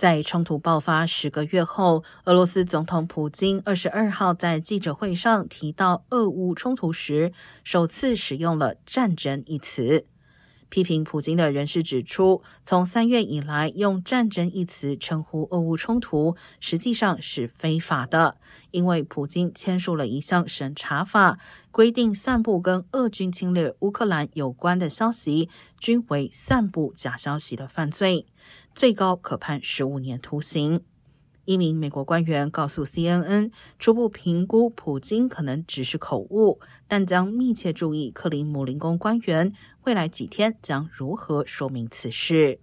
在冲突爆发十个月后，俄罗斯总统普京二十二号在记者会上提到俄乌冲突时，首次使用了“战争”一词。批评普京的人士指出，从三月以来用“战争”一词称呼俄乌冲突，实际上是非法的，因为普京签署了一项审查法，规定散布跟俄军侵略乌克兰有关的消息，均为散布假消息的犯罪，最高可判十五年徒刑。一名美国官员告诉 CNN，初步评估普京可能只是口误，但将密切注意克里姆林宫官员未来几天将如何说明此事。